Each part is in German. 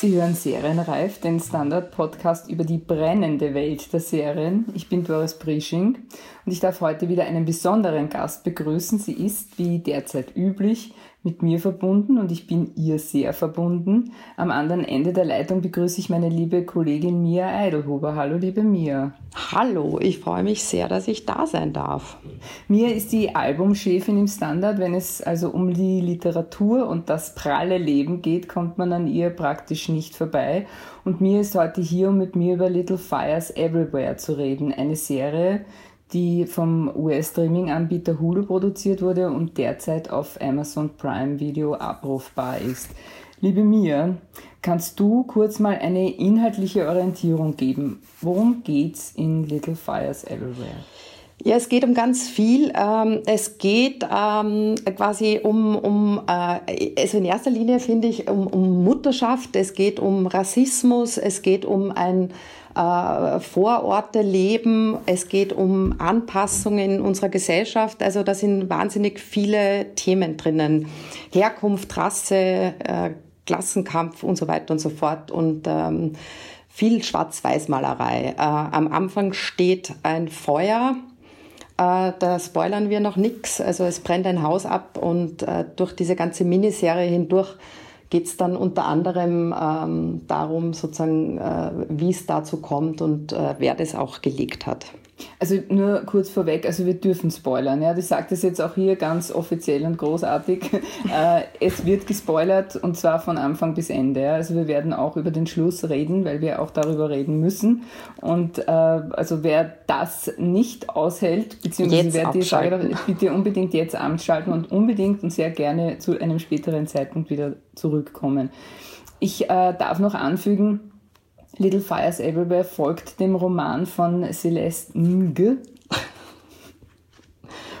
Sie hören Serienreif, den Standard-Podcast über die brennende Welt der Serien. Ich bin Doris Prisching und ich darf heute wieder einen besonderen Gast begrüßen. Sie ist, wie derzeit üblich, mit mir verbunden und ich bin ihr sehr verbunden. Am anderen Ende der Leitung begrüße ich meine liebe Kollegin Mia Eidelhuber. Hallo, liebe Mia. Hallo, ich freue mich sehr, dass ich da sein darf. Mia ist die Albumchefin im Standard. Wenn es also um die Literatur und das pralle Leben geht, kommt man an ihr praktisch nicht vorbei. Und Mia ist heute hier, um mit mir über Little Fires Everywhere zu reden. Eine Serie, die vom US-Streaming-Anbieter Hulu produziert wurde und derzeit auf Amazon Prime Video abrufbar ist. Liebe Mia, kannst du kurz mal eine inhaltliche Orientierung geben? Worum geht's in Little Fires Everywhere? Ja, es geht um ganz viel. Ähm, es geht ähm, quasi um, um äh, also in erster Linie finde ich um, um Mutterschaft, es geht um Rassismus, es geht um ein äh, Vororte leben. Es geht um Anpassungen in unserer Gesellschaft. Also da sind wahnsinnig viele Themen drinnen. Herkunft, Rasse, äh, Klassenkampf und so weiter und so fort. Und ähm, viel Schwarz-Weiß-Malerei. Äh, am Anfang steht ein Feuer. Äh, da spoilern wir noch nichts. Also es brennt ein Haus ab und durch diese ganze Miniserie hindurch geht es dann unter anderem ähm, darum, sozusagen, äh, wie es dazu kommt und äh, wer das auch gelegt hat. Also nur kurz vorweg, also wir dürfen spoilern. Ja, das sagt es jetzt auch hier ganz offiziell und großartig. Äh, es wird gespoilert und zwar von Anfang bis Ende. Ja. Also wir werden auch über den Schluss reden, weil wir auch darüber reden müssen. Und äh, also wer das nicht aushält, beziehungsweise wer die Frage, bitte unbedingt jetzt anschalten und unbedingt und sehr gerne zu einem späteren Zeitpunkt wieder zurückkommen. Ich äh, darf noch anfügen, Little Fires Everywhere folgt dem Roman von Celeste Ng.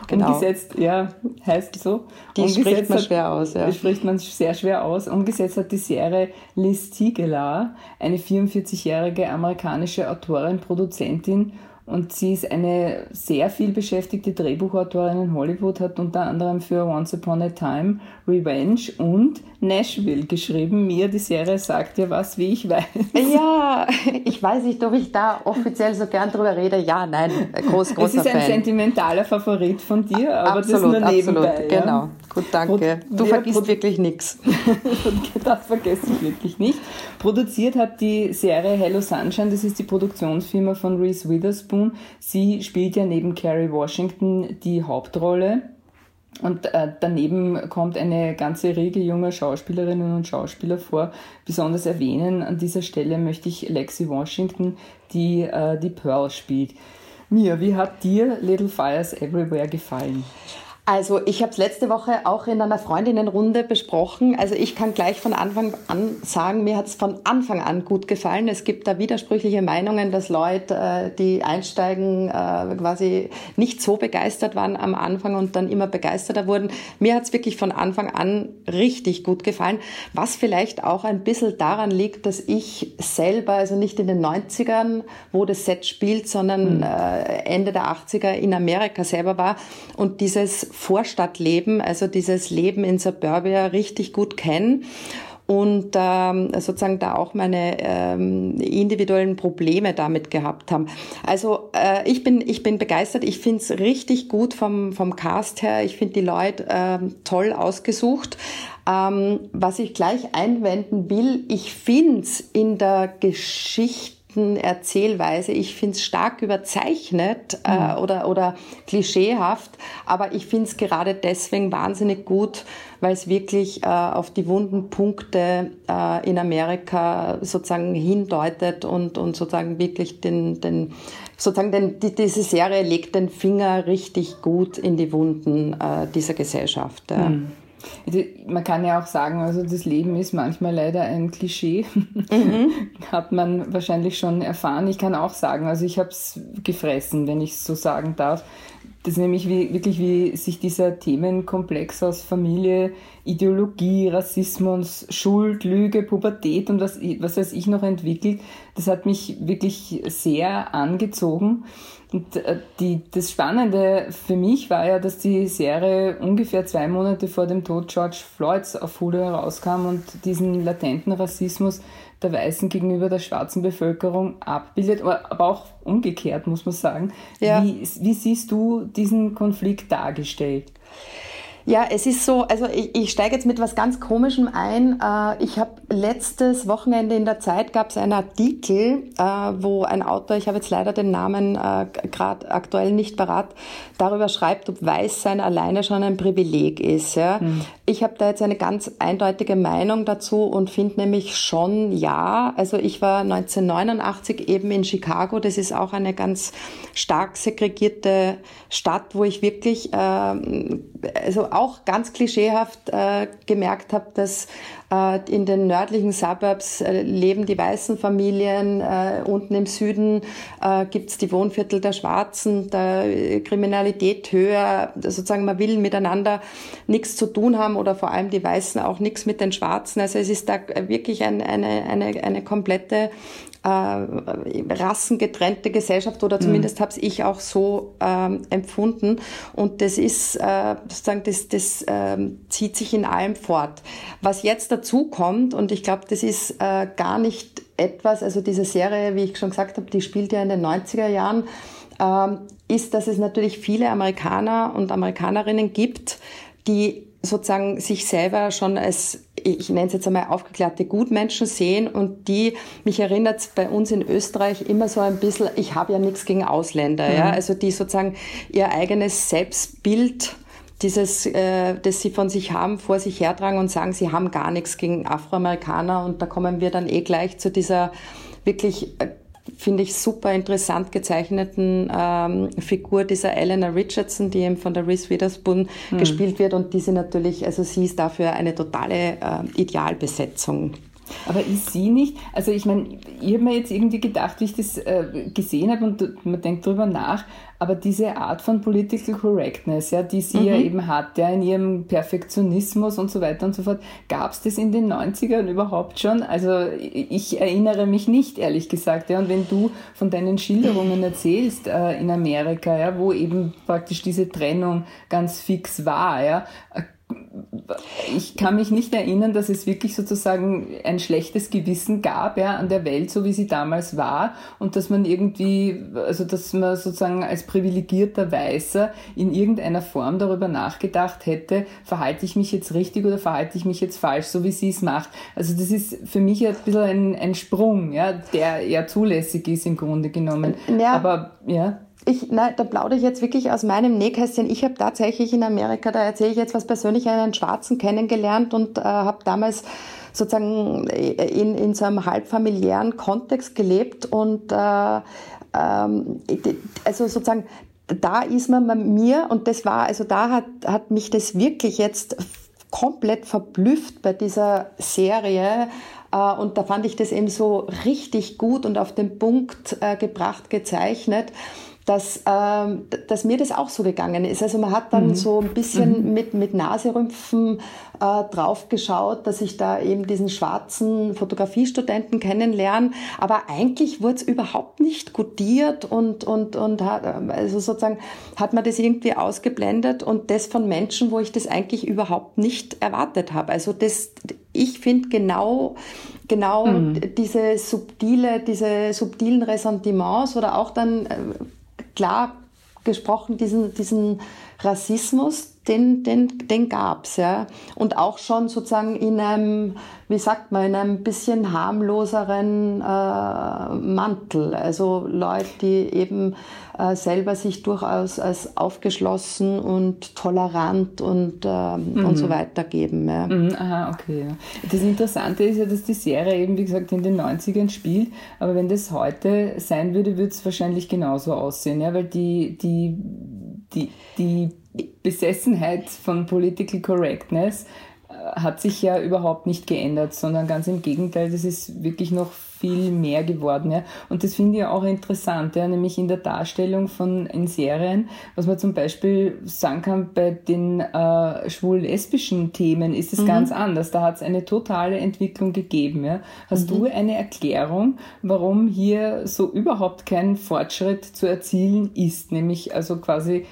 Genau. Umgesetzt, ja, heißt so. Die Umgesetzt spricht man hat, schwer aus, ja. spricht man sehr schwer aus. Umgesetzt hat die Serie Liz Tigelar, eine 44-jährige amerikanische Autorin, Produzentin und sie ist eine sehr viel beschäftigte Drehbuchautorin in Hollywood, hat unter anderem für Once Upon a Time, Revenge und Nashville geschrieben. Mir, die Serie sagt ja was, wie ich weiß. Ja, ich weiß nicht, ob ich da offiziell so gern drüber rede. Ja, nein, groß, großer Es ist ein Fan. sentimentaler Favorit von dir, aber absolut, das nur nebenbei. Absolut, ja. genau. Gut, danke. Du ja, vergisst wirklich nichts. das vergesse ich wirklich nicht. Produziert hat die Serie Hello Sunshine, das ist die Produktionsfirma von Reese Witherspoon. Sie spielt ja neben Carrie Washington die Hauptrolle. Und äh, daneben kommt eine ganze Riege junger Schauspielerinnen und Schauspieler vor. Besonders erwähnen an dieser Stelle möchte ich Lexi Washington, die äh, die Pearl spielt. Mia, wie hat dir Little Fires Everywhere gefallen? Also ich habe es letzte Woche auch in einer Freundinnenrunde besprochen. Also ich kann gleich von Anfang an sagen, mir hat es von Anfang an gut gefallen. Es gibt da widersprüchliche Meinungen, dass Leute, äh, die einsteigen, äh, quasi nicht so begeistert waren am Anfang und dann immer begeisterter wurden. Mir hat es wirklich von Anfang an richtig gut gefallen, was vielleicht auch ein bisschen daran liegt, dass ich selber, also nicht in den 90ern, wo das Set spielt, sondern mhm. Ende der 80er in Amerika selber war und dieses Vorstadtleben, also dieses Leben in Suburbia richtig gut kennen und ähm, sozusagen da auch meine ähm, individuellen Probleme damit gehabt haben. Also äh, ich bin ich bin begeistert. Ich finde es richtig gut vom vom Cast her. Ich finde die Leute ähm, toll ausgesucht. Ähm, was ich gleich einwenden will, ich finde es in der Geschichte Erzählweise. Ich finde es stark überzeichnet äh, mhm. oder, oder klischeehaft, aber ich finde es gerade deswegen wahnsinnig gut, weil es wirklich äh, auf die wunden Punkte äh, in Amerika sozusagen hindeutet und, und sozusagen wirklich den, den sozusagen den, die, diese Serie legt den Finger richtig gut in die Wunden äh, dieser Gesellschaft. Mhm. Also man kann ja auch sagen, also das Leben ist manchmal leider ein Klischee. Mhm. Hat man wahrscheinlich schon erfahren. Ich kann auch sagen, also ich habe es gefressen, wenn ich es so sagen darf. Das ist nämlich wie, wirklich, wie sich dieser Themenkomplex aus Familie, Ideologie, Rassismus, Schuld, Lüge, Pubertät und was, was weiß ich noch entwickelt. Das hat mich wirklich sehr angezogen. Und äh, die, das Spannende für mich war ja, dass die Serie ungefähr zwei Monate vor dem Tod George Floyds auf Hulu herauskam und diesen latenten Rassismus der Weißen gegenüber der schwarzen Bevölkerung abbildet, aber auch umgekehrt, muss man sagen. Ja. Wie, wie siehst du diesen Konflikt dargestellt? Ja, es ist so, also ich, ich steige jetzt mit was ganz Komischem ein. Äh, ich habe letztes Wochenende in der Zeit gab es einen Artikel, äh, wo ein Autor, ich habe jetzt leider den Namen äh, gerade aktuell nicht parat, darüber schreibt, ob Weißsein alleine schon ein Privileg ist. Ja. Mhm. Ich habe da jetzt eine ganz eindeutige Meinung dazu und finde nämlich schon ja. Also ich war 1989 eben in Chicago. Das ist auch eine ganz stark segregierte Stadt, wo ich wirklich ähm, also auch ganz klischeehaft äh, gemerkt habe, dass äh, in den nördlichen Suburbs äh, leben die weißen Familien, äh, unten im Süden äh, gibt's die Wohnviertel der Schwarzen, der Kriminalität höher, sozusagen man will miteinander nichts zu tun haben oder vor allem die Weißen auch nichts mit den Schwarzen. Also es ist da wirklich ein, eine, eine, eine komplette äh, rassengetrennte Gesellschaft oder zumindest mhm. habe ich auch so ähm, empfunden. Und das ist äh, sozusagen, das, das ähm, zieht sich in allem fort. Was jetzt dazu kommt, und ich glaube, das ist äh, gar nicht etwas, also diese Serie, wie ich schon gesagt habe, die spielt ja in den 90er Jahren, ähm, ist, dass es natürlich viele Amerikaner und Amerikanerinnen gibt, die sozusagen sich selber schon als, ich nenne es jetzt einmal aufgeklärte Gutmenschen sehen und die, mich erinnert bei uns in Österreich immer so ein bisschen, ich habe ja nichts gegen Ausländer, mhm. ja, also die sozusagen ihr eigenes Selbstbild dieses, äh, das sie von sich haben, vor sich hertragen und sagen, sie haben gar nichts gegen Afroamerikaner und da kommen wir dann eh gleich zu dieser wirklich äh, finde ich, super interessant gezeichneten ähm, Figur dieser Eleanor Richardson, die eben von der Reese Witherspoon mhm. gespielt wird und die sie natürlich, also sie ist dafür eine totale äh, Idealbesetzung. Aber ist sie nicht, also ich meine, ich habe mir jetzt irgendwie gedacht, wie ich das äh, gesehen habe und man denkt drüber nach, aber diese Art von Political Correctness, ja, die sie mhm. ja eben hat, ja, in ihrem Perfektionismus und so weiter und so fort, gab es das in den 90ern überhaupt schon? Also ich erinnere mich nicht, ehrlich gesagt. Ja, und wenn du von deinen Schilderungen erzählst äh, in Amerika, ja, wo eben praktisch diese Trennung ganz fix war, ja, ich kann mich nicht erinnern, dass es wirklich sozusagen ein schlechtes Gewissen gab ja, an der Welt, so wie sie damals war und dass man irgendwie, also dass man sozusagen als privilegierter Weißer in irgendeiner Form darüber nachgedacht hätte, verhalte ich mich jetzt richtig oder verhalte ich mich jetzt falsch, so wie sie es macht. Also das ist für mich ein bisschen ein, ein Sprung, ja, der ja zulässig ist im Grunde genommen. Ja. Aber ja ich, nein, da plaudere ich jetzt wirklich aus meinem Nähkästchen. Ich habe tatsächlich in Amerika, da erzähle ich jetzt was persönlich, einen Schwarzen kennengelernt und äh, habe damals sozusagen in, in so einem halbfamiliären Kontext gelebt und äh, ähm, also sozusagen da ist man bei mir und das war, also da hat, hat mich das wirklich jetzt komplett verblüfft bei dieser Serie. Äh, und da fand ich das eben so richtig gut und auf den Punkt äh, gebracht, gezeichnet dass, ähm, dass mir das auch so gegangen ist. Also man hat dann mhm. so ein bisschen mhm. mit, mit Naserümpfen äh, drauf geschaut, dass ich da eben diesen schwarzen Fotografiestudenten kennenlerne. Aber eigentlich wurde es überhaupt nicht gutiert und, und, und hat, also sozusagen hat man das irgendwie ausgeblendet und das von Menschen, wo ich das eigentlich überhaupt nicht erwartet habe. Also das, ich finde genau, genau mhm. diese subtile, diese subtilen Ressentiments oder auch dann äh, klar gesprochen, diesen, diesen Rassismus, den, den, den gab's ja. Und auch schon sozusagen in einem, wie sagt man, in einem bisschen harmloseren äh, Mantel. Also Leute, die eben äh, selber sich durchaus als aufgeschlossen und tolerant und, äh, mhm. und so mhm. weiter geben. Ja. Mhm, aha, okay. Das Interessante ist ja, dass die Serie eben, wie gesagt, in den 90ern spielt, aber wenn das heute sein würde, würde es wahrscheinlich genauso aussehen, ja, weil die, die, die, die Besessenheit von Political Correctness äh, hat sich ja überhaupt nicht geändert, sondern ganz im Gegenteil, das ist wirklich noch viel mehr geworden. Ja. Und das finde ich auch interessant, ja, nämlich in der Darstellung von in Serien, was man zum Beispiel sagen kann, bei den äh, schwul-lesbischen Themen ist es mhm. ganz anders. Da hat es eine totale Entwicklung gegeben. Ja. Hast mhm. du eine Erklärung, warum hier so überhaupt kein Fortschritt zu erzielen ist, nämlich also quasi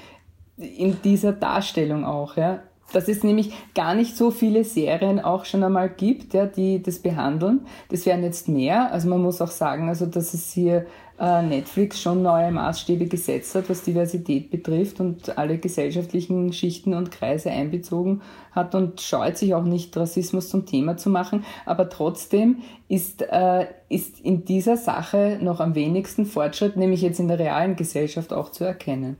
in dieser Darstellung auch, ja? dass es nämlich gar nicht so viele Serien auch schon einmal gibt, ja, die das behandeln. Das werden jetzt mehr. Also man muss auch sagen, also dass es hier äh, Netflix schon neue Maßstäbe gesetzt hat, was Diversität betrifft und alle gesellschaftlichen Schichten und Kreise einbezogen hat und scheut sich auch nicht, Rassismus zum Thema zu machen. Aber trotzdem ist, äh, ist in dieser Sache noch am wenigsten Fortschritt, nämlich jetzt in der realen Gesellschaft auch zu erkennen.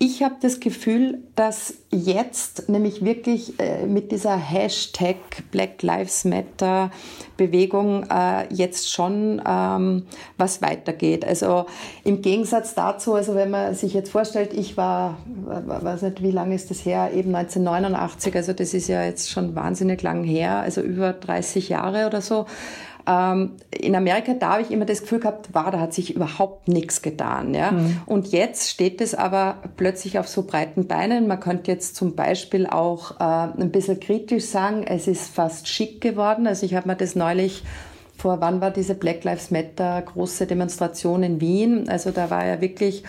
Ich habe das Gefühl, dass jetzt nämlich wirklich äh, mit dieser Hashtag Black Lives Matter Bewegung äh, jetzt schon ähm, was weitergeht. Also im Gegensatz dazu, also wenn man sich jetzt vorstellt, ich war, weiß nicht, wie lange ist das her, eben 1989, also das ist ja jetzt schon wahnsinnig lang her, also über 30 Jahre oder so. Ähm, in Amerika, da habe ich immer das Gefühl gehabt, war, da hat sich überhaupt nichts getan. Ja? Mhm. Und jetzt steht es aber plötzlich auf so breiten Beinen. Man könnte jetzt zum Beispiel auch äh, ein bisschen kritisch sagen, es ist fast schick geworden. Also ich habe mir das neulich vor wann war diese Black Lives Matter große Demonstration in Wien? Also da war ja wirklich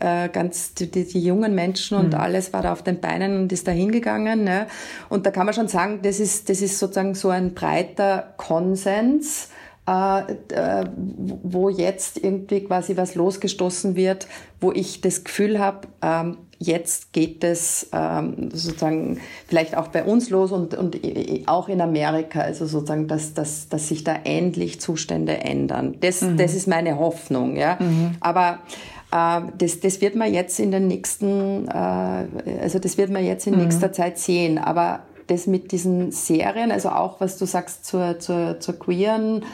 äh, ganz die, die, jungen Menschen und mhm. alles war da auf den Beinen und ist da hingegangen. Ne? Und da kann man schon sagen, das ist, das ist sozusagen so ein breiter Konsens, äh, äh, wo jetzt irgendwie quasi was losgestoßen wird, wo ich das Gefühl habe, ähm, jetzt geht es ähm, sozusagen vielleicht auch bei uns los und, und auch in Amerika, also sozusagen, dass, dass, dass sich da endlich Zustände ändern. Das, mhm. das ist meine Hoffnung. Ja? Mhm. Aber das, das wird man jetzt in den nächsten, äh, also das wird man jetzt in mhm. nächster Zeit sehen. Aber das mit diesen Serien, also auch was du sagst zur, zur, zur queeren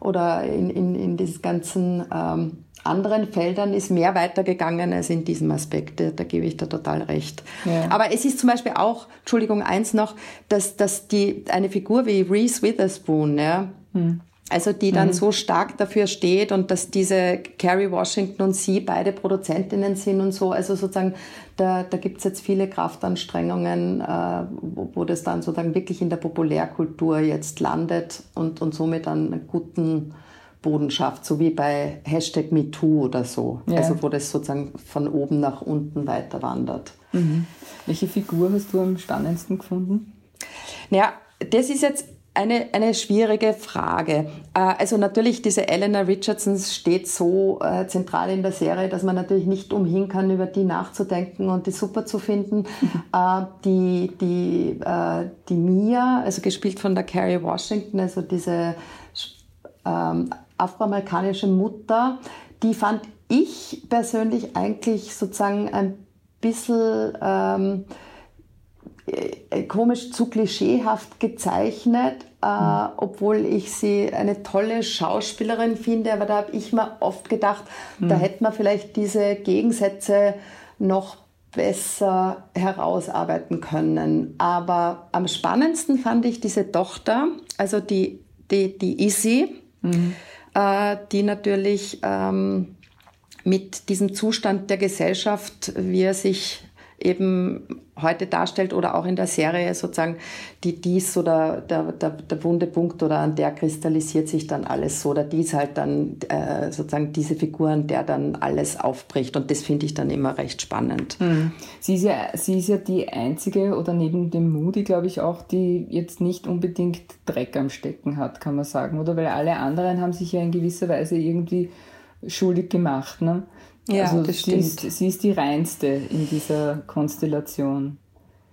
oder in, in, in diesen ganzen ähm, anderen Feldern ist mehr weitergegangen als in diesem Aspekt. Da, da gebe ich da total recht. Ja. Aber es ist zum Beispiel auch, Entschuldigung, eins noch, dass, dass die, eine Figur wie Reese Witherspoon, ja, hm also die dann mhm. so stark dafür steht und dass diese Carrie Washington und sie beide Produzentinnen sind und so. Also sozusagen, da, da gibt es jetzt viele Kraftanstrengungen, äh, wo, wo, das dann sozusagen wirklich in der Populärkultur jetzt landet und, und somit einen guten Boden schafft, so wie bei Hashtag MeToo oder so. Ja. Also wo das sozusagen von oben nach unten weiter wandert. Mhm. Welche Figur hast du am spannendsten gefunden? Naja, das ist jetzt eine, eine schwierige Frage. Äh, also natürlich, diese Eleanor Richardson steht so äh, zentral in der Serie, dass man natürlich nicht umhin kann, über die nachzudenken und die super zu finden. äh, die, die, die Mia, also gespielt von der Carrie Washington, also diese ähm, afroamerikanische Mutter, die fand ich persönlich eigentlich sozusagen ein bisschen... Ähm, äh, komisch zu klischeehaft gezeichnet, äh, mhm. obwohl ich sie eine tolle Schauspielerin finde. Aber da habe ich mir oft gedacht, mhm. da hätte man vielleicht diese Gegensätze noch besser herausarbeiten können. Aber am spannendsten fand ich diese Tochter, also die, die, die Issy, mhm. äh, die natürlich ähm, mit diesem Zustand der Gesellschaft, wie er sich eben heute darstellt oder auch in der Serie sozusagen, die dies oder der, der, der wunde Punkt oder an der kristallisiert sich dann alles so oder dies halt dann äh, sozusagen diese Figuren, der dann alles aufbricht und das finde ich dann immer recht spannend. Hm. Sie, ist ja, sie ist ja die einzige oder neben dem Moody glaube ich auch, die jetzt nicht unbedingt Dreck am Stecken hat, kann man sagen, oder? Weil alle anderen haben sich ja in gewisser Weise irgendwie schuldig gemacht. Ne? Ja, also das stimmt. Sie ist, sie ist die reinste in dieser Konstellation.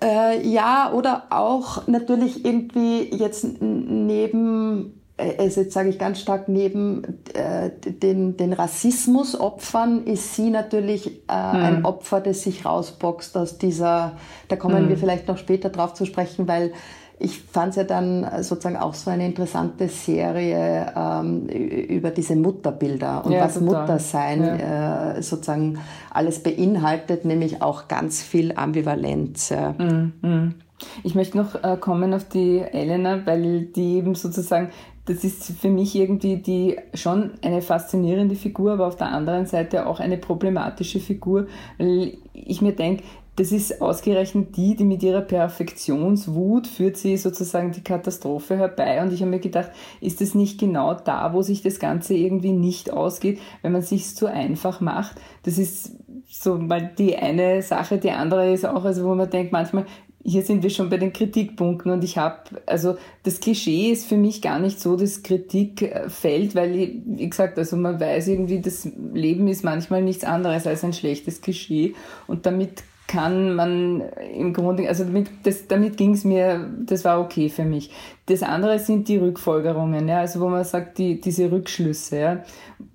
Äh, ja, oder auch natürlich irgendwie jetzt neben, äh, also jetzt sage ich ganz stark, neben äh, den, den Rassismusopfern ist sie natürlich äh, hm. ein Opfer, das sich rausboxt aus dieser, da kommen hm. wir vielleicht noch später drauf zu sprechen, weil ich fand es ja dann sozusagen auch so eine interessante Serie ähm, über diese Mutterbilder und ja, was total. Muttersein ja. äh, sozusagen alles beinhaltet, nämlich auch ganz viel Ambivalenz. Ja. Mm, mm. Ich möchte noch äh, kommen auf die Elena, weil die eben sozusagen das ist für mich irgendwie die schon eine faszinierende Figur, aber auf der anderen Seite auch eine problematische Figur, weil ich mir denke, das ist ausgerechnet die, die mit ihrer Perfektionswut führt sie sozusagen die Katastrophe herbei. Und ich habe mir gedacht, ist es nicht genau da, wo sich das Ganze irgendwie nicht ausgeht, wenn man sich zu einfach macht? Das ist so mal die eine Sache. Die andere ist auch, also wo man denkt, manchmal, hier sind wir schon bei den Kritikpunkten und ich habe, also das Klischee ist für mich gar nicht so das Kritikfeld, weil, wie gesagt, also man weiß irgendwie, das Leben ist manchmal nichts anderes als ein schlechtes Klischee und damit kann man im Grunde, also damit, damit ging es mir, das war okay für mich. Das andere sind die Rückfolgerungen, ja, also wo man sagt, die, diese Rückschlüsse. Ja.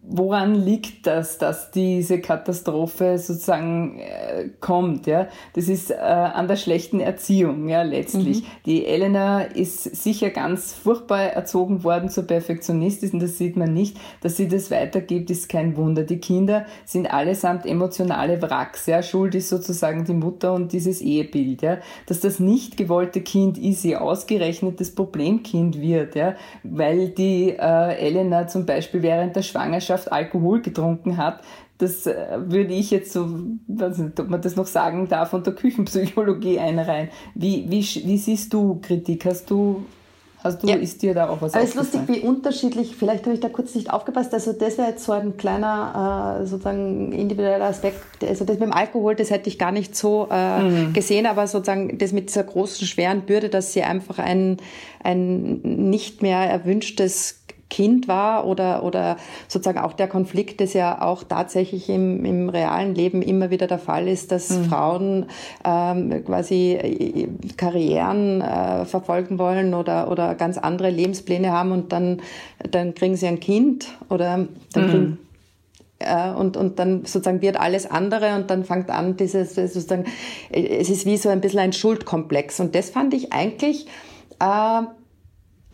Woran liegt das, dass diese Katastrophe sozusagen äh, kommt? Ja? Das ist äh, an der schlechten Erziehung, ja, letztlich. Mhm. Die Elena ist sicher ganz furchtbar erzogen worden zur Perfektionistin, das sieht man nicht. Dass sie das weitergibt, ist kein Wunder. Die Kinder sind allesamt emotionale Wracks. Ja? Schuld ist sozusagen die Mutter und dieses Ehebild. Ja? Dass das nicht gewollte Kind Easy ausgerechnet das Problemkind wird, ja? weil die äh, Elena zum Beispiel während der Schwangerschaft Alkohol getrunken hat, das äh, würde ich jetzt so, weiß nicht, ob man das noch sagen darf, unter Küchenpsychologie einreihen. Wie, wie, wie siehst du Kritik? Hast du Hast du, ja. ist dir da auch was Aber es ist lustig, wie unterschiedlich, vielleicht habe ich da kurz nicht aufgepasst, also das wäre jetzt so ein kleiner äh, sozusagen individueller Aspekt, also das mit dem Alkohol, das hätte ich gar nicht so äh, mhm. gesehen, aber sozusagen das mit dieser großen, schweren Bürde, dass sie einfach ein, ein nicht mehr erwünschtes Kind war oder, oder sozusagen auch der Konflikt, das ja auch tatsächlich im, im realen Leben immer wieder der Fall ist, dass mhm. Frauen ähm, quasi äh, Karrieren äh, verfolgen wollen oder, oder ganz andere Lebenspläne haben und dann, dann kriegen sie ein Kind oder dann mhm. kriegen äh, und, und dann sozusagen wird alles andere und dann fängt an dieses sozusagen, es ist wie so ein bisschen ein Schuldkomplex. Und das fand ich eigentlich, äh,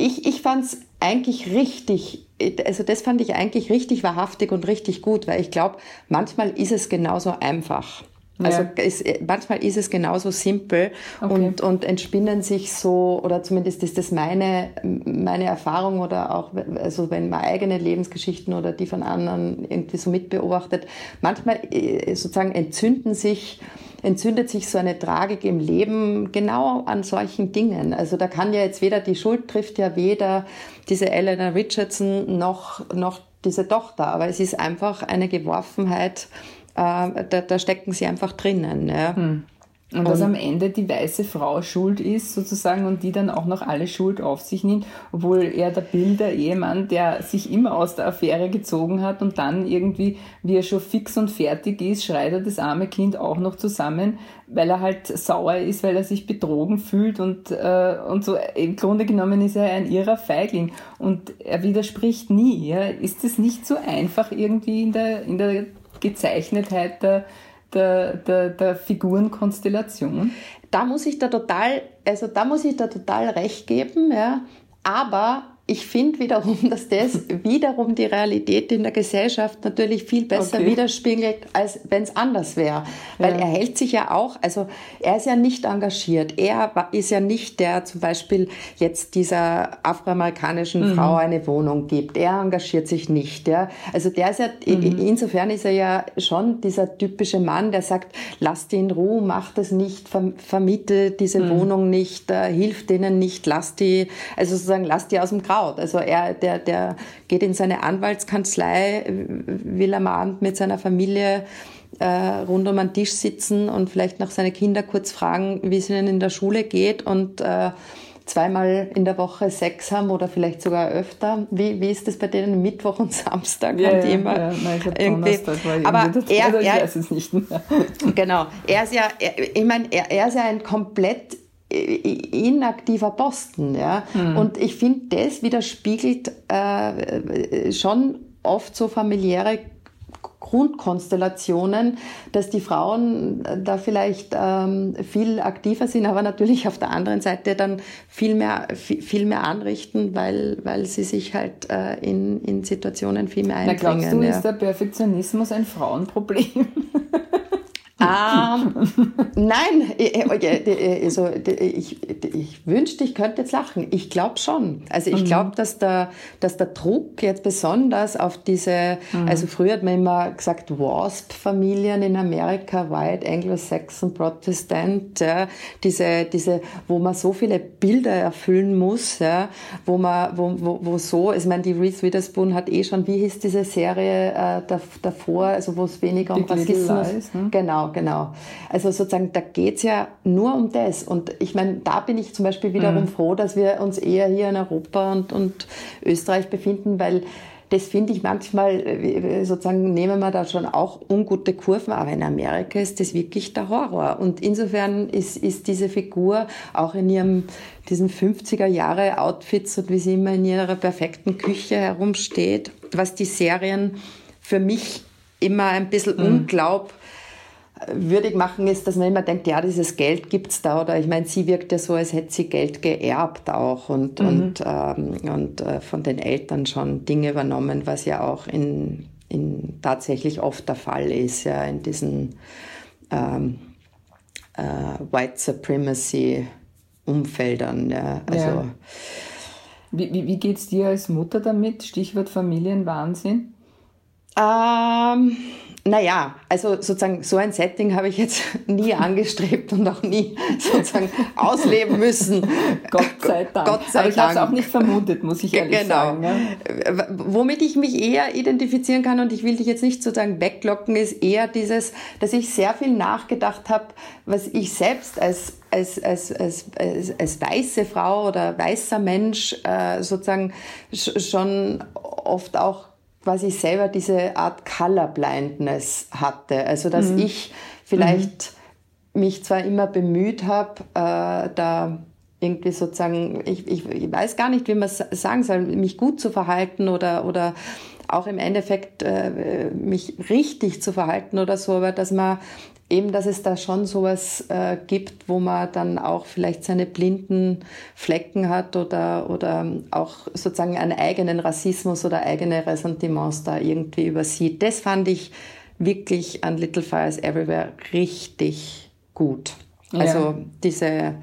ich, ich fand es eigentlich richtig, also das fand ich eigentlich richtig wahrhaftig und richtig gut, weil ich glaube, manchmal ist es genauso einfach. Also ja. es, manchmal ist es genauso simpel okay. und, und entspinnen sich so, oder zumindest ist das meine, meine Erfahrung oder auch, also wenn man eigene Lebensgeschichten oder die von anderen irgendwie so mitbeobachtet, manchmal äh, sozusagen entzünden sich entzündet sich so eine Tragik im Leben genau an solchen Dingen. Also da kann ja jetzt weder die Schuld trifft ja weder diese Eleanor Richardson noch, noch diese Tochter, aber es ist einfach eine Geworfenheit, äh, da, da stecken sie einfach drinnen. Ja. Hm. Und dass am Ende die weiße Frau schuld ist, sozusagen, und die dann auch noch alle Schuld auf sich nimmt, obwohl er der Bilder Ehemann, der sich immer aus der Affäre gezogen hat und dann irgendwie, wie er schon fix und fertig ist, schreit er das arme Kind auch noch zusammen, weil er halt sauer ist, weil er sich betrogen fühlt und, äh, und so. Im Grunde genommen ist er ein irrer Feigling und er widerspricht nie. Ja? Ist es nicht so einfach irgendwie in der, in der Gezeichnetheit der der, der, der Figurenkonstellation. Da muss ich da total, also da muss ich da total recht geben, ja. Aber ich finde wiederum, dass das wiederum die Realität in der Gesellschaft natürlich viel besser okay. widerspiegelt, als wenn es anders wäre. Weil ja. er hält sich ja auch, also er ist ja nicht engagiert. Er ist ja nicht der zum Beispiel jetzt dieser afroamerikanischen mhm. Frau eine Wohnung gibt. Er engagiert sich nicht. Ja. Also der ist ja, mhm. insofern ist er ja schon dieser typische Mann, der sagt, lass die in Ruhe, mach das nicht, vermiete diese mhm. Wohnung nicht, äh, hilf denen nicht, lass die, also sozusagen lass die aus dem Grau traut. Also er, der, der geht in seine Anwaltskanzlei, will am Abend mit seiner Familie äh, rund um einen Tisch sitzen und vielleicht nach seine Kinder kurz fragen, wie es ihnen in der Schule geht und äh, zweimal in der Woche Sex haben oder vielleicht sogar öfter. Wie, wie ist das bei denen Mittwoch und Samstag? Ja, ja, immer ja, nein, ich irgendwie, aber er, also er, ich weiß es nicht mehr. Genau. Er ist ja, er, ich meine, er, er ist ja ein komplett inaktiver Posten. Ja? Mhm. Und ich finde, das widerspiegelt äh, schon oft so familiäre Grundkonstellationen, dass die Frauen da vielleicht ähm, viel aktiver sind, aber natürlich auf der anderen Seite dann viel mehr, viel, mehr anrichten, weil, weil sie sich halt äh, in, in Situationen viel mehr einbringen. Na, glaubst du, ja. ist der Perfektionismus ein Frauenproblem? Ähm, nein, also, ich, ich wünschte, ich könnte jetzt lachen. Ich glaube schon. Also ich glaube, mhm. dass der, dass der Druck jetzt besonders auf diese, mhm. also früher hat man immer gesagt, WASP-Familien in Amerika, White, Anglo-Saxon, Protestant, ja, diese, diese, wo man so viele Bilder erfüllen muss, ja, wo man, wo, wo, wo so, ich meine, die Reese Witherspoon hat eh schon, wie hieß diese Serie äh, davor, also wo es weniger um Rassismus, Lies, ne? genau, genau. Also sozusagen, da geht's ja nur um das. Und ich meine, da bin ich zum Beispiel wiederum mhm. froh, dass wir uns eher hier in Europa und, und Österreich befinden, weil das finde ich manchmal, äh, sozusagen nehmen wir da schon auch ungute Kurven, aber in Amerika ist das wirklich der Horror. Und insofern ist, ist diese Figur auch in ihrem, diesen 50er Jahre Outfits und wie sie immer in ihrer perfekten Küche herumsteht, was die Serien für mich immer ein bisschen mhm. unglaub würdig machen ist, dass man immer denkt, ja, dieses Geld gibt's da oder ich meine, sie wirkt ja so, als hätte sie Geld geerbt auch und, mhm. und, ähm, und äh, von den Eltern schon Dinge übernommen, was ja auch in, in tatsächlich oft der Fall ist, ja, in diesen ähm, äh, White Supremacy Umfeldern. Ja, also, ja. Wie, wie, wie geht's dir als Mutter damit? Stichwort Familienwahnsinn? Ähm, naja, also sozusagen so ein Setting habe ich jetzt nie angestrebt und auch nie sozusagen ausleben müssen. Gott sei Dank. Gott sei Aber ich habe es auch nicht vermutet, muss ich ehrlich genau. sagen. Ja. Womit ich mich eher identifizieren kann und ich will dich jetzt nicht sozusagen weglocken, ist eher dieses, dass ich sehr viel nachgedacht habe, was ich selbst als als, als, als, als, als weiße Frau oder weißer Mensch äh, sozusagen schon oft auch quasi selber diese Art Colorblindness hatte. Also dass mhm. ich vielleicht mhm. mich zwar immer bemüht habe, äh, da irgendwie sozusagen, ich, ich, ich weiß gar nicht, wie man es sagen soll, mich gut zu verhalten oder, oder auch im Endeffekt äh, mich richtig zu verhalten oder so, aber dass man eben, dass es da schon sowas äh, gibt, wo man dann auch vielleicht seine blinden Flecken hat oder, oder auch sozusagen einen eigenen Rassismus oder eigene Ressentiments da irgendwie übersieht. Das fand ich wirklich an Little Fires Everywhere richtig gut. Also ja. diese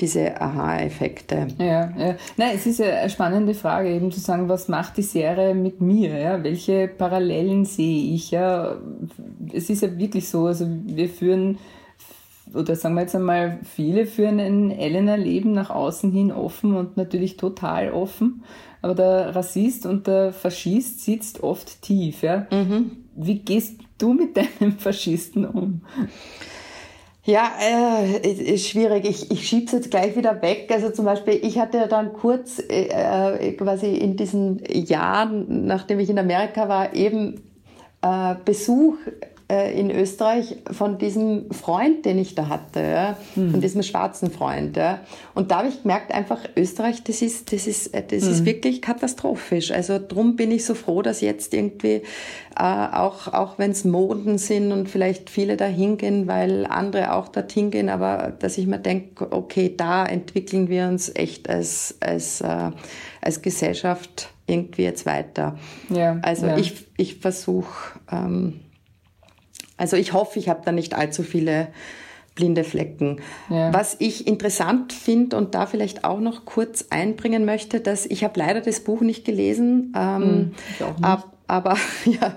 diese Aha-Effekte. Ja, ja. Nein, es ist eine spannende Frage, eben zu sagen, was macht die Serie mit mir? Ja? Welche Parallelen sehe ich? Ja? Es ist ja wirklich so, also wir führen oder sagen wir jetzt einmal, viele führen ein Elena-Leben nach außen hin offen und natürlich total offen. Aber der Rassist und der Faschist sitzt oft tief. Ja? Mhm. Wie gehst du mit deinem Faschisten um? Ja, äh, ist schwierig. Ich, ich schiebe es jetzt gleich wieder weg. Also zum Beispiel, ich hatte dann kurz äh, äh, quasi in diesen Jahren, nachdem ich in Amerika war, eben äh, Besuch in Österreich von diesem Freund, den ich da hatte, ja, mhm. von diesem schwarzen Freund. Ja. Und da habe ich gemerkt, einfach Österreich, das ist, das ist, äh, das mhm. ist wirklich katastrophisch. Also drum bin ich so froh, dass jetzt irgendwie äh, auch, auch wenn es Moden sind und vielleicht viele da hingehen, weil andere auch dorthin gehen, aber dass ich mir denke, okay, da entwickeln wir uns echt als, als, äh, als Gesellschaft irgendwie jetzt weiter. Ja, also ja. ich, ich versuche, ähm, also ich hoffe, ich habe da nicht allzu viele blinde Flecken. Ja. Was ich interessant finde und da vielleicht auch noch kurz einbringen möchte, dass ich habe leider das Buch nicht gelesen, ähm, hm, nicht. Ab, aber ja,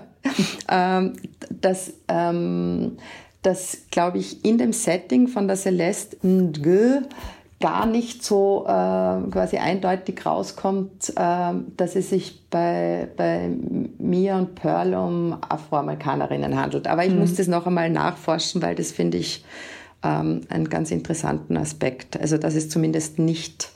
ähm, dass, ähm, dass glaube ich in dem Setting von der Celeste Ngö gar nicht so äh, quasi eindeutig rauskommt, äh, dass es sich bei, bei Mia und Pearl um Afroamerikanerinnen handelt. Aber ich mhm. muss das noch einmal nachforschen, weil das finde ich ähm, einen ganz interessanten Aspekt. Also dass es zumindest nicht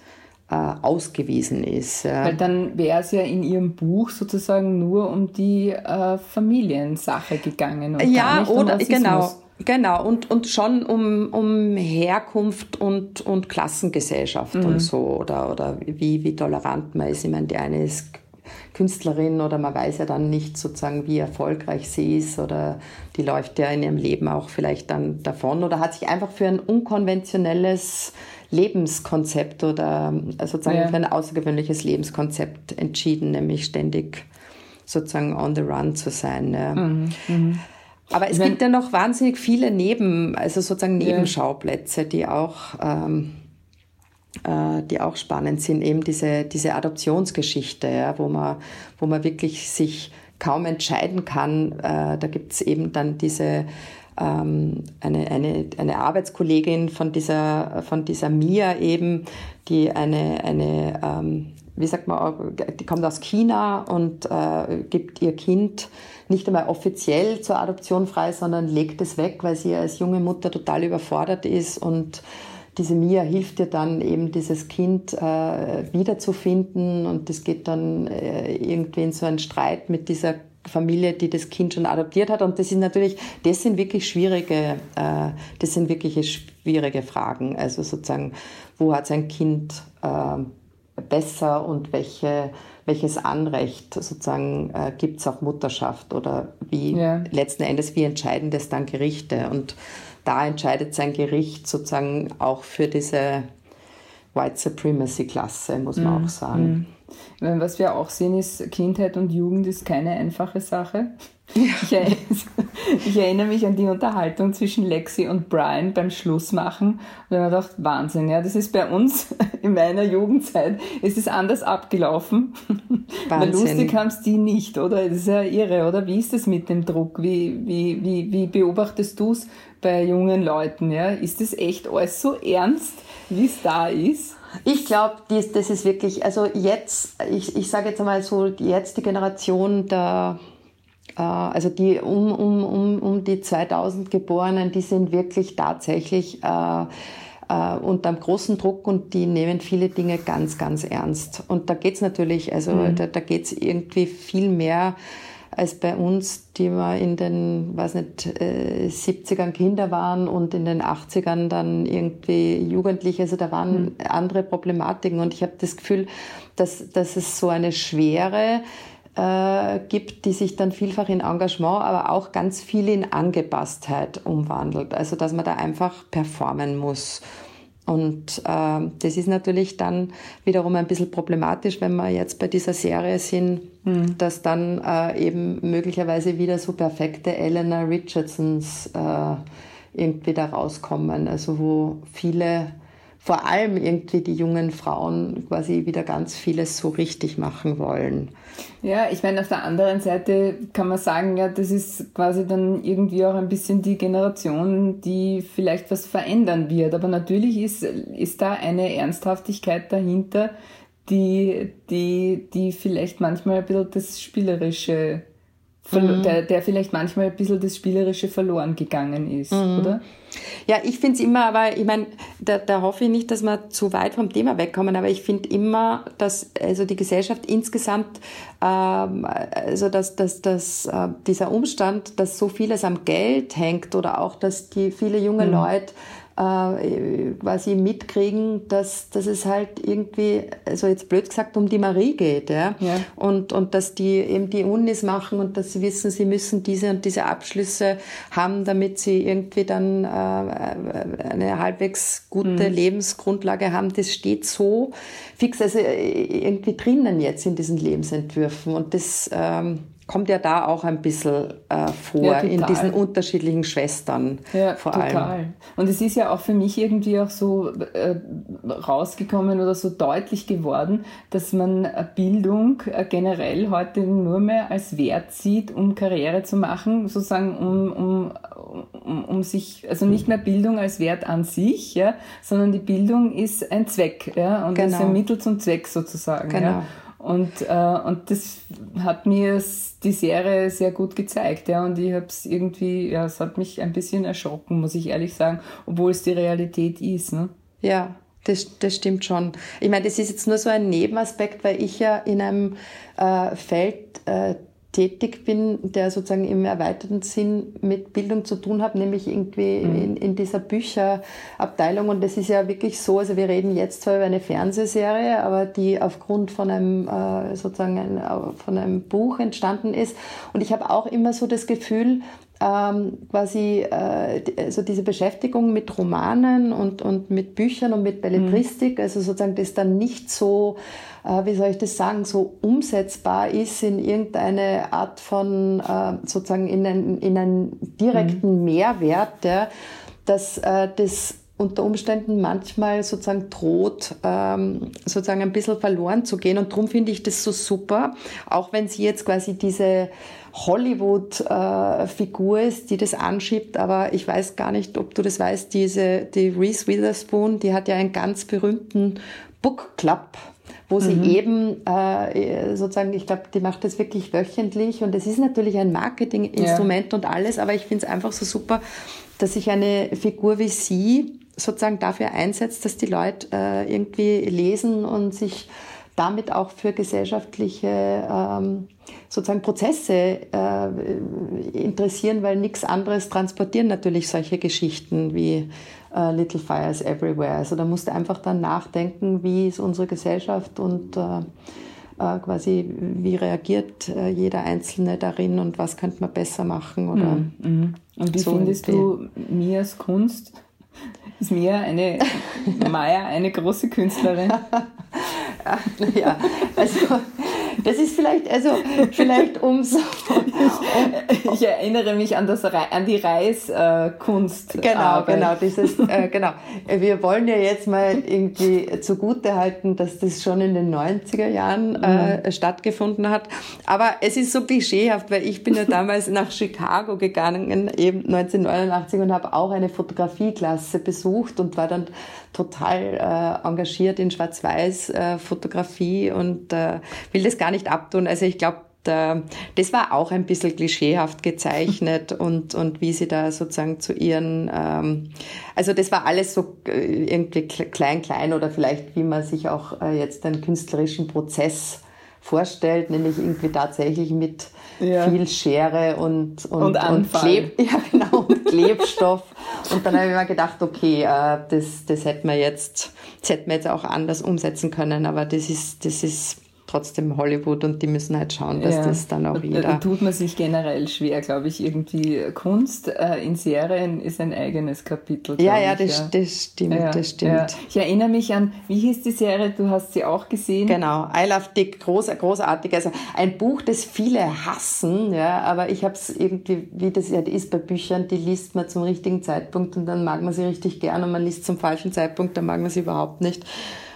ausgewiesen ist. Weil dann wäre es ja in Ihrem Buch sozusagen nur um die äh, Familiensache gegangen. Und ja, oder um genau. Genau, und, und schon um, um Herkunft und, und Klassengesellschaft mhm. und so, oder, oder wie, wie tolerant man ist. Ich meine, die eine ist Künstlerin oder man weiß ja dann nicht sozusagen, wie erfolgreich sie ist oder die läuft ja in ihrem Leben auch vielleicht dann davon oder hat sich einfach für ein unkonventionelles Lebenskonzept oder äh, sozusagen ja. für ein außergewöhnliches Lebenskonzept entschieden, nämlich ständig sozusagen on the run zu sein. Ja. Mhm. Mhm. Aber es ich gibt ja noch wahnsinnig viele Neben, also sozusagen Nebenschauplätze, die auch, ähm, äh, die auch spannend sind. Eben diese, diese Adoptionsgeschichte, ja, wo man, wo man wirklich sich kaum entscheiden kann. Äh, da gibt's eben dann diese ähm, eine, eine, eine Arbeitskollegin von dieser, von dieser Mia eben, die eine, eine ähm, wie sagt man, die kommt aus China und äh, gibt ihr Kind nicht einmal offiziell zur Adoption frei, sondern legt es weg, weil sie als junge Mutter total überfordert ist. Und diese Mia hilft ihr dann eben dieses Kind äh, wiederzufinden. Und das geht dann äh, irgendwie in so einen Streit mit dieser Familie, die das Kind schon adoptiert hat. Und das sind natürlich, das sind wirklich schwierige, äh, das sind wirklich schwierige Fragen. Also sozusagen, wo hat sein Kind äh, besser und welche, welches Anrecht sozusagen äh, gibt es auf Mutterschaft oder wie ja. letzten Endes, wie entscheiden das dann Gerichte? Und da entscheidet sein Gericht sozusagen auch für diese White Supremacy Klasse, muss man mm, auch sagen. Mm. Was wir auch sehen, ist, Kindheit und Jugend ist keine einfache Sache. Ich, ich, erinnere mich an die Unterhaltung zwischen Lexi und Brian beim Schlussmachen. Und ich habe gedacht, Wahnsinn, ja, das ist bei uns in meiner Jugendzeit, es ist anders abgelaufen. Wahnsinn. Weil lustig haben es die nicht, oder? Das ist ja irre, oder? Wie ist das mit dem Druck? Wie, wie, wie, wie beobachtest du es bei jungen Leuten? Ja? Ist das echt alles so ernst, wie es da ist? Ich glaube, das ist wirklich, also jetzt, ich, ich sage jetzt einmal so, jetzt die Generation der, äh, also die um, um, um, um die 2000 Geborenen, die sind wirklich tatsächlich äh, äh, unter einem großen Druck und die nehmen viele Dinge ganz, ganz ernst. Und da geht's natürlich, also mhm. da, da geht's irgendwie viel mehr als bei uns, die wir in den, weiß nicht, 70ern äh, Kinder waren und in den 80ern dann irgendwie Jugendliche. Also da waren mhm. andere Problematiken und ich habe das Gefühl, dass, dass es so eine Schwere äh, gibt, die sich dann vielfach in Engagement, aber auch ganz viel in Angepasstheit umwandelt. Also dass man da einfach performen muss. Und äh, das ist natürlich dann wiederum ein bisschen problematisch, wenn wir jetzt bei dieser Serie sind, mhm. dass dann äh, eben möglicherweise wieder so perfekte Eleanor Richardsons äh, irgendwie da rauskommen. Also wo viele, vor allem irgendwie die jungen Frauen quasi wieder ganz vieles so richtig machen wollen. Ja, ich meine, auf der anderen Seite kann man sagen, ja, das ist quasi dann irgendwie auch ein bisschen die Generation, die vielleicht was verändern wird. Aber natürlich ist, ist da eine Ernsthaftigkeit dahinter, die, die, die vielleicht manchmal ein bisschen das Spielerische mhm. der, der vielleicht manchmal ein bisschen das Spielerische verloren gegangen ist, mhm. oder? Ja, ich finde es immer, aber ich meine, da, da hoffe ich nicht, dass wir zu weit vom Thema wegkommen, aber ich finde immer, dass also die Gesellschaft insgesamt, ähm, also dass, dass, dass äh, dieser Umstand, dass so vieles am Geld hängt oder auch, dass die viele junge mhm. Leute äh, quasi mitkriegen, dass, dass es halt irgendwie, also jetzt blöd gesagt, um die Marie geht. Ja? ja? Und, und dass die eben die Unis machen und dass sie wissen, sie müssen diese und diese Abschlüsse haben, damit sie irgendwie dann äh, eine halbwegs gute mhm. Lebensgrundlage haben. Das steht so fix, also äh, irgendwie drinnen jetzt in diesen Lebensentwürfen. Und das... Ähm, kommt ja da auch ein bisschen äh, vor ja, in diesen unterschiedlichen Schwestern ja, vor total. allem. Und es ist ja auch für mich irgendwie auch so äh, rausgekommen oder so deutlich geworden, dass man Bildung äh, generell heute nur mehr als Wert sieht, um Karriere zu machen, sozusagen um, um, um, um sich, also nicht mehr Bildung als Wert an sich, ja, sondern die Bildung ist ein Zweck, ja, und genau. ist ein Mittel zum Zweck sozusagen. Genau. Ja. Und, äh, und das hat mir die Serie sehr gut gezeigt, ja. Und ich habe es irgendwie, ja, es hat mich ein bisschen erschrocken, muss ich ehrlich sagen, obwohl es die Realität ist. Ne? Ja, das, das stimmt schon. Ich meine, das ist jetzt nur so ein Nebenaspekt, weil ich ja in einem äh, Feld äh, tätig bin, der sozusagen im erweiterten Sinn mit Bildung zu tun hat, nämlich irgendwie mhm. in, in dieser Bücherabteilung. Und das ist ja wirklich so, also wir reden jetzt zwar über eine Fernsehserie, aber die aufgrund von einem äh, sozusagen ein, von einem Buch entstanden ist. Und ich habe auch immer so das Gefühl, ähm, quasi äh, also diese Beschäftigung mit Romanen und, und mit Büchern und mit Belletristik, mhm. also sozusagen das dann nicht so, äh, wie soll ich das sagen, so umsetzbar ist in irgendeine Art von äh, sozusagen in, ein, in einen direkten mhm. Mehrwert, ja, dass äh, das unter Umständen manchmal sozusagen droht, ähm, sozusagen ein bisschen verloren zu gehen. Und darum finde ich das so super, auch wenn sie jetzt quasi diese Hollywood-Figur äh, ist, die das anschiebt. Aber ich weiß gar nicht, ob du das weißt, diese, die Reese Witherspoon, die hat ja einen ganz berühmten Book Club wo sie mhm. eben äh, sozusagen, ich glaube, die macht das wirklich wöchentlich und es ist natürlich ein Marketinginstrument ja. und alles, aber ich finde es einfach so super, dass sich eine Figur wie sie sozusagen dafür einsetzt, dass die Leute äh, irgendwie lesen und sich damit auch für gesellschaftliche ähm, sozusagen Prozesse äh, interessieren, weil nichts anderes transportieren natürlich solche Geschichten wie äh, Little Fires Everywhere. Also da musst du einfach dann nachdenken, wie ist unsere Gesellschaft und äh, äh quasi wie reagiert äh, jeder Einzelne darin und was könnte man besser machen oder mhm. mhm. und wie so findest du Mias Kunst? Ist Mia eine Maya eine große Künstlerin? ja, also das ist vielleicht, also vielleicht umso. Ich, ich erinnere mich an, das, an die Reiskunst. genau, genau, dieses, äh, genau. Wir wollen ja jetzt mal irgendwie zugute halten, dass das schon in den 90er Jahren äh, mhm. stattgefunden hat. Aber es ist so klischeehaft, weil ich bin ja damals nach Chicago gegangen, eben 1989 und habe auch eine Fotografieklasse besucht und war dann total äh, engagiert in Schwarz-Weiß-Fotografie äh, und äh, will das gar nicht abtun. Also ich glaube, das war auch ein bisschen klischeehaft gezeichnet und, und wie sie da sozusagen zu ihren, ähm, also das war alles so äh, irgendwie klein, klein oder vielleicht wie man sich auch äh, jetzt einen künstlerischen Prozess vorstellt, nämlich irgendwie tatsächlich mit ja. viel Schere und, und, und, und, Kleb, ja, genau, und Klebstoff. und dann habe ich mir gedacht, okay, äh, das, das hätten wir jetzt, das hätten wir jetzt auch anders umsetzen können, aber das ist, das ist trotzdem Hollywood und die müssen halt schauen, dass ja. das dann auch jeder. Da tut man sich generell schwer, glaube ich, irgendwie. Kunst äh, in Serien ist ein eigenes Kapitel. Ja, ja, das, ja, das, stimmt, ja, das stimmt. Ich erinnere mich an, wie hieß die Serie? Du hast sie auch gesehen. Genau, I Love Dick, groß, großartig. Also ein Buch, das viele hassen, ja, aber ich habe es irgendwie, wie das ja ist bei Büchern, die liest man zum richtigen Zeitpunkt und dann mag man sie richtig gern und man liest zum falschen Zeitpunkt, dann mag man sie überhaupt nicht.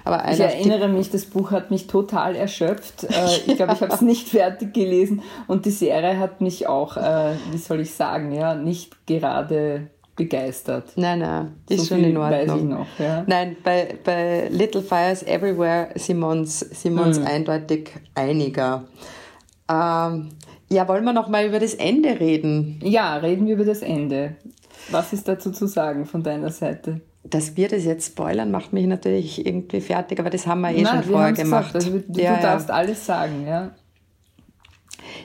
Aber ich erinnere mich, das Buch hat mich total erschöpft. Äh, ich glaube, ich habe es nicht fertig gelesen und die Serie hat mich auch, äh, wie soll ich sagen, ja, nicht gerade begeistert. Nein, nein, die so ist schon in Ordnung. Weiß ich noch, ja. Nein, bei, bei Little Fires Everywhere Simons, Simons mhm. eindeutig einiger. Ähm, ja, wollen wir noch mal über das Ende reden? Ja, reden wir über das Ende. Was ist dazu zu sagen von deiner Seite? Dass wir das jetzt spoilern, macht mich natürlich irgendwie fertig, aber das haben wir eh Nein, schon vorher gemacht. Also, du, ja, darfst ja. alles sagen, ja.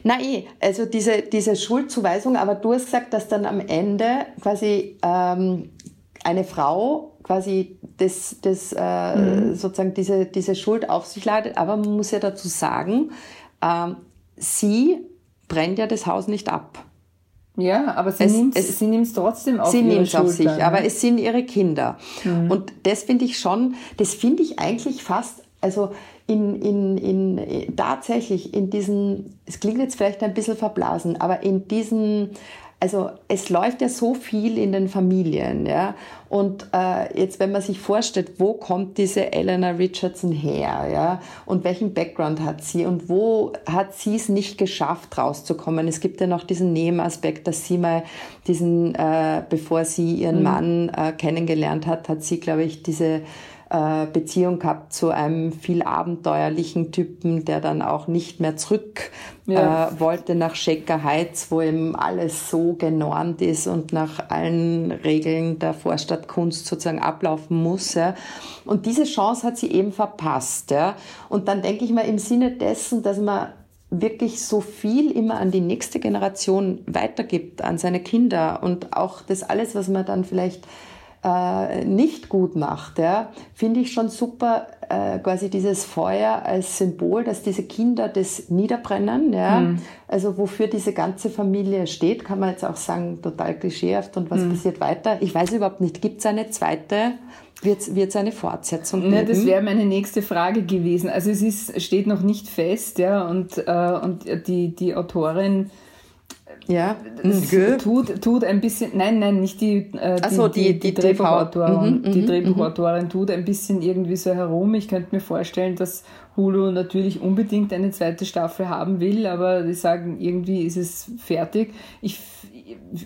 Na eh, also diese, diese Schuldzuweisung, aber du hast gesagt, dass dann am Ende quasi ähm, eine Frau quasi das, das äh, mhm. sozusagen diese, diese Schuld auf sich ladet, aber man muss ja dazu sagen, ähm, sie brennt ja das Haus nicht ab. Ja, aber sie nimmt es, sie nimmt's trotzdem auf Sie nimmt es auf sich, aber es sind ihre Kinder. Mhm. Und das finde ich schon, das finde ich eigentlich fast, also in, in, in, tatsächlich in diesen, es klingt jetzt vielleicht ein bisschen verblasen, aber in diesen also es läuft ja so viel in den Familien, ja. Und äh, jetzt, wenn man sich vorstellt, wo kommt diese Eleanor Richardson her, ja, und welchen Background hat sie und wo hat sie es nicht geschafft, rauszukommen? Es gibt ja noch diesen Nebenaspekt, dass sie mal diesen, äh, bevor sie ihren mhm. Mann äh, kennengelernt hat, hat sie, glaube ich, diese Beziehung gehabt zu einem viel abenteuerlichen Typen, der dann auch nicht mehr zurück ja. äh, wollte nach Schecker Heiz, wo eben alles so genormt ist und nach allen Regeln der Vorstadtkunst sozusagen ablaufen muss. Ja. Und diese Chance hat sie eben verpasst. Ja. Und dann denke ich mal im Sinne dessen, dass man wirklich so viel immer an die nächste Generation weitergibt, an seine Kinder und auch das alles, was man dann vielleicht äh, nicht gut macht, ja, finde ich schon super, äh, quasi dieses Feuer als Symbol, dass diese Kinder das niederbrennen, ja. Mhm. Also wofür diese ganze Familie steht, kann man jetzt auch sagen, total klischeehaft und was mhm. passiert weiter. Ich weiß überhaupt nicht, gibt es eine zweite wird es eine Fortsetzung geben? Ne, das wäre meine nächste Frage gewesen. Also es ist, steht noch nicht fest, ja, und, äh, und die, die Autorin ja, tut, tut ein bisschen, nein, nein, nicht die, äh, die, so, die, die, die, Drehbuchautorin, mhm, die mhm, Drehbuchautorin mhm. tut ein bisschen irgendwie so herum. Ich könnte mir vorstellen, dass Hulu natürlich unbedingt eine zweite Staffel haben will, aber die sagen, irgendwie ist es fertig. Ich Mhm.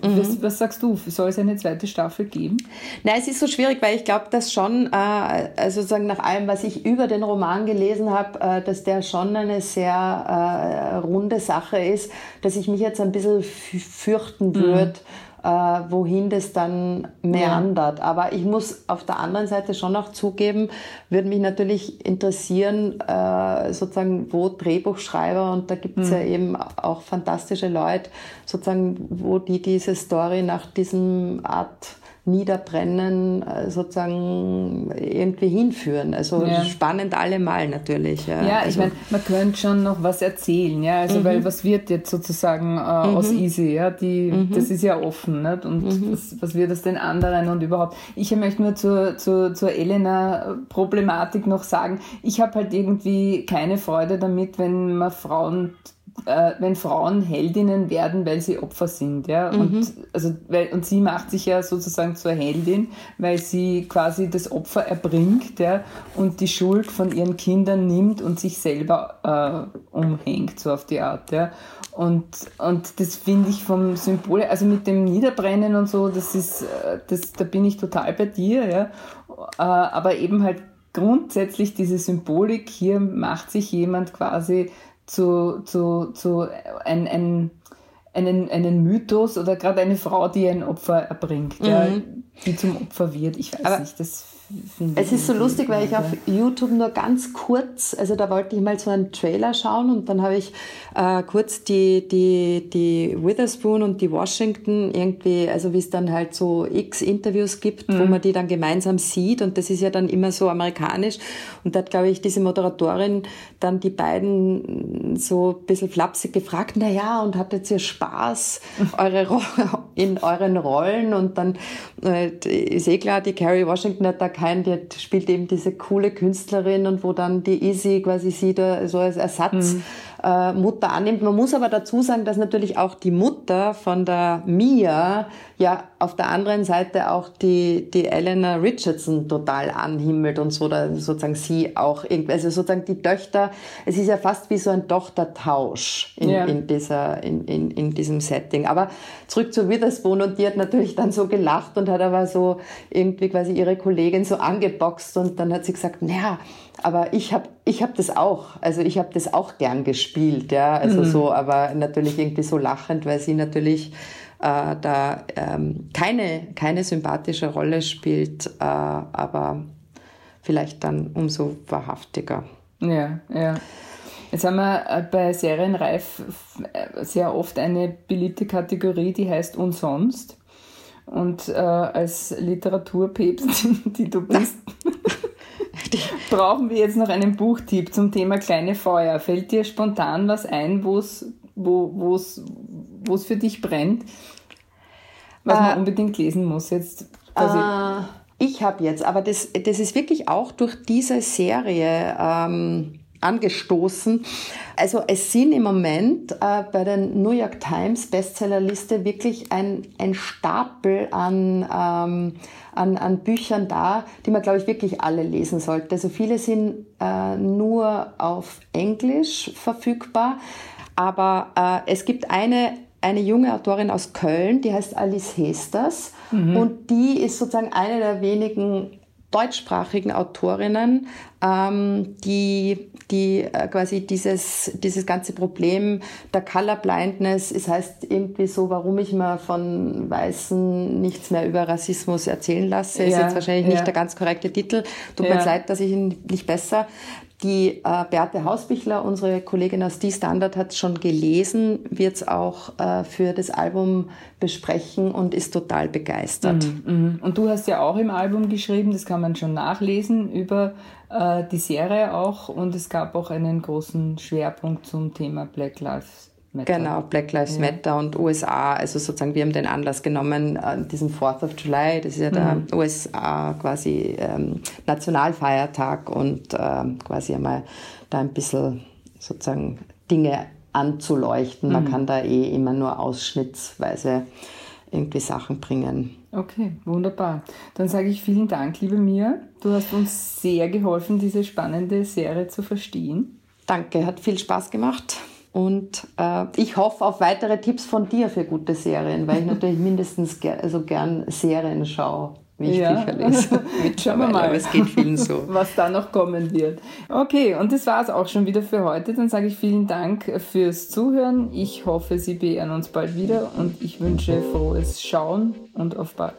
Was, was, sagst du? Soll es eine zweite Staffel geben? Nein, es ist so schwierig, weil ich glaube, dass schon, äh, also sozusagen nach allem, was ich über den Roman gelesen habe, äh, dass der schon eine sehr äh, runde Sache ist, dass ich mich jetzt ein bisschen fürchten würde. Mhm äh, wohin das dann meandert. Ja. Aber ich muss auf der anderen Seite schon auch zugeben, würde mich natürlich interessieren, äh, sozusagen, wo Drehbuchschreiber, und da gibt es mhm. ja eben auch fantastische Leute, sozusagen, wo die diese Story nach diesem Art Niederbrennen äh, sozusagen irgendwie hinführen. Also ja. spannend allemal natürlich. Ja, ja also, ich meine, man könnte schon noch was erzählen, ja, also mhm. weil was wird jetzt sozusagen äh, mhm. aus Easy, ja, die, mhm. das ist ja offen, nicht? und mhm. was, was wird aus den anderen und überhaupt. Ich möchte nur zur, zur, zur Elena-Problematik noch sagen, ich habe halt irgendwie keine Freude damit, wenn man Frauen äh, wenn Frauen Heldinnen werden, weil sie Opfer sind, ja. Mhm. Und, also, weil, und sie macht sich ja sozusagen zur Heldin, weil sie quasi das Opfer erbringt, ja, und die Schuld von ihren Kindern nimmt und sich selber äh, umhängt, so auf die Art, ja. Und, und das finde ich vom Symbol, also mit dem Niederbrennen und so, das ist, äh, das, da bin ich total bei dir, ja. Äh, aber eben halt grundsätzlich diese Symbolik, hier macht sich jemand quasi zu, zu, zu ein, ein, einen, einen Mythos oder gerade eine Frau, die ein Opfer erbringt, mhm. ja, die zum Opfer wird. Ich weiß Aber nicht, das es ist so lustig, weil ich auf YouTube nur ganz kurz, also da wollte ich mal so einen Trailer schauen und dann habe ich äh, kurz die, die, die Witherspoon und die Washington irgendwie, also wie es dann halt so x Interviews gibt, mhm. wo man die dann gemeinsam sieht und das ist ja dann immer so amerikanisch und da hat, glaube ich, diese Moderatorin dann die beiden so ein bisschen flapsig gefragt, na ja, und hattet ihr Spaß eure in euren Rollen und dann äh, ist eh klar, die Carrie Washington hat da kein, die spielt eben diese coole Künstlerin und wo dann die Izzy quasi sie da so als Ersatz mhm äh, Mutter annimmt. Man muss aber dazu sagen, dass natürlich auch die Mutter von der Mia ja auf der anderen Seite auch die, die Elena Richardson total anhimmelt und so, da sozusagen sie auch irgendwie, also sozusagen die Töchter, es ist ja fast wie so ein Tochtertausch in, ja. in, dieser, in, in, in diesem Setting. Aber zurück zu Witherspoon und die hat natürlich dann so gelacht und hat aber so irgendwie quasi ihre Kollegin so angeboxt und dann hat sie gesagt, naja, aber ich habe ich hab das auch, also ich habe das auch gern gespielt, ja, also mhm. so, aber natürlich irgendwie so lachend, weil sie natürlich äh, da ähm, keine, keine sympathische Rolle spielt, äh, aber vielleicht dann umso wahrhaftiger. Ja, ja. Jetzt haben wir äh, bei Serienreif äh, sehr oft eine beliebte Kategorie, die heißt Unsonst. Und äh, als Literaturpäpst, die du bist, brauchen wir jetzt noch einen Buchtipp zum Thema kleine Feuer. Fällt dir spontan was ein, wo's, wo wo's, wo's für dich brennt, was äh, man unbedingt lesen muss jetzt? Äh, ich habe jetzt, aber das, das ist wirklich auch durch diese Serie ähm, angestoßen. Also es sind im Moment äh, bei der New York Times Bestsellerliste wirklich ein, ein Stapel an, ähm, an, an Büchern da, die man, glaube ich, wirklich alle lesen sollte. Also viele sind äh, nur auf Englisch verfügbar, aber äh, es gibt eine eine junge Autorin aus Köln, die heißt Alice Hesters mhm. und die ist sozusagen eine der wenigen deutschsprachigen Autorinnen, ähm, die, die äh, quasi dieses, dieses ganze Problem der Colorblindness, es heißt irgendwie so, warum ich mir von Weißen nichts mehr über Rassismus erzählen lasse, ist jetzt wahrscheinlich nicht ja. der ganz korrekte Titel. Tut ja. mir leid, dass ich ihn nicht besser. Die äh, Beate Hausbichler, unsere Kollegin aus Die Standard, hat es schon gelesen, wird es auch äh, für das Album besprechen und ist total begeistert. Mhm, mh. Und du hast ja auch im Album geschrieben, das kann kann man schon nachlesen über äh, die Serie auch und es gab auch einen großen Schwerpunkt zum Thema Black Lives Matter. Genau, Black Lives ja. Matter und USA. Also sozusagen, wir haben den Anlass genommen, äh, diesen 4th of July, das ist ja der mhm. USA quasi ähm, Nationalfeiertag und ähm, quasi einmal da ein bisschen sozusagen Dinge anzuleuchten. Mhm. Man kann da eh immer nur ausschnittsweise irgendwie Sachen bringen. Okay, wunderbar. Dann sage ich vielen Dank, liebe Mia. Du hast uns sehr geholfen, diese spannende Serie zu verstehen. Danke, hat viel Spaß gemacht. Und äh, ich hoffe auf weitere Tipps von dir für gute Serien, weil ich natürlich mindestens ger also gern Serien schaue, wie ich ja. Bücher lese. Schauen wir mal, aber es geht vielen so. was da noch kommen wird. Okay, und das war es auch schon wieder für heute. Dann sage ich vielen Dank fürs Zuhören. Ich hoffe, Sie beehren uns bald wieder und ich wünsche frohes Schauen und auf bald.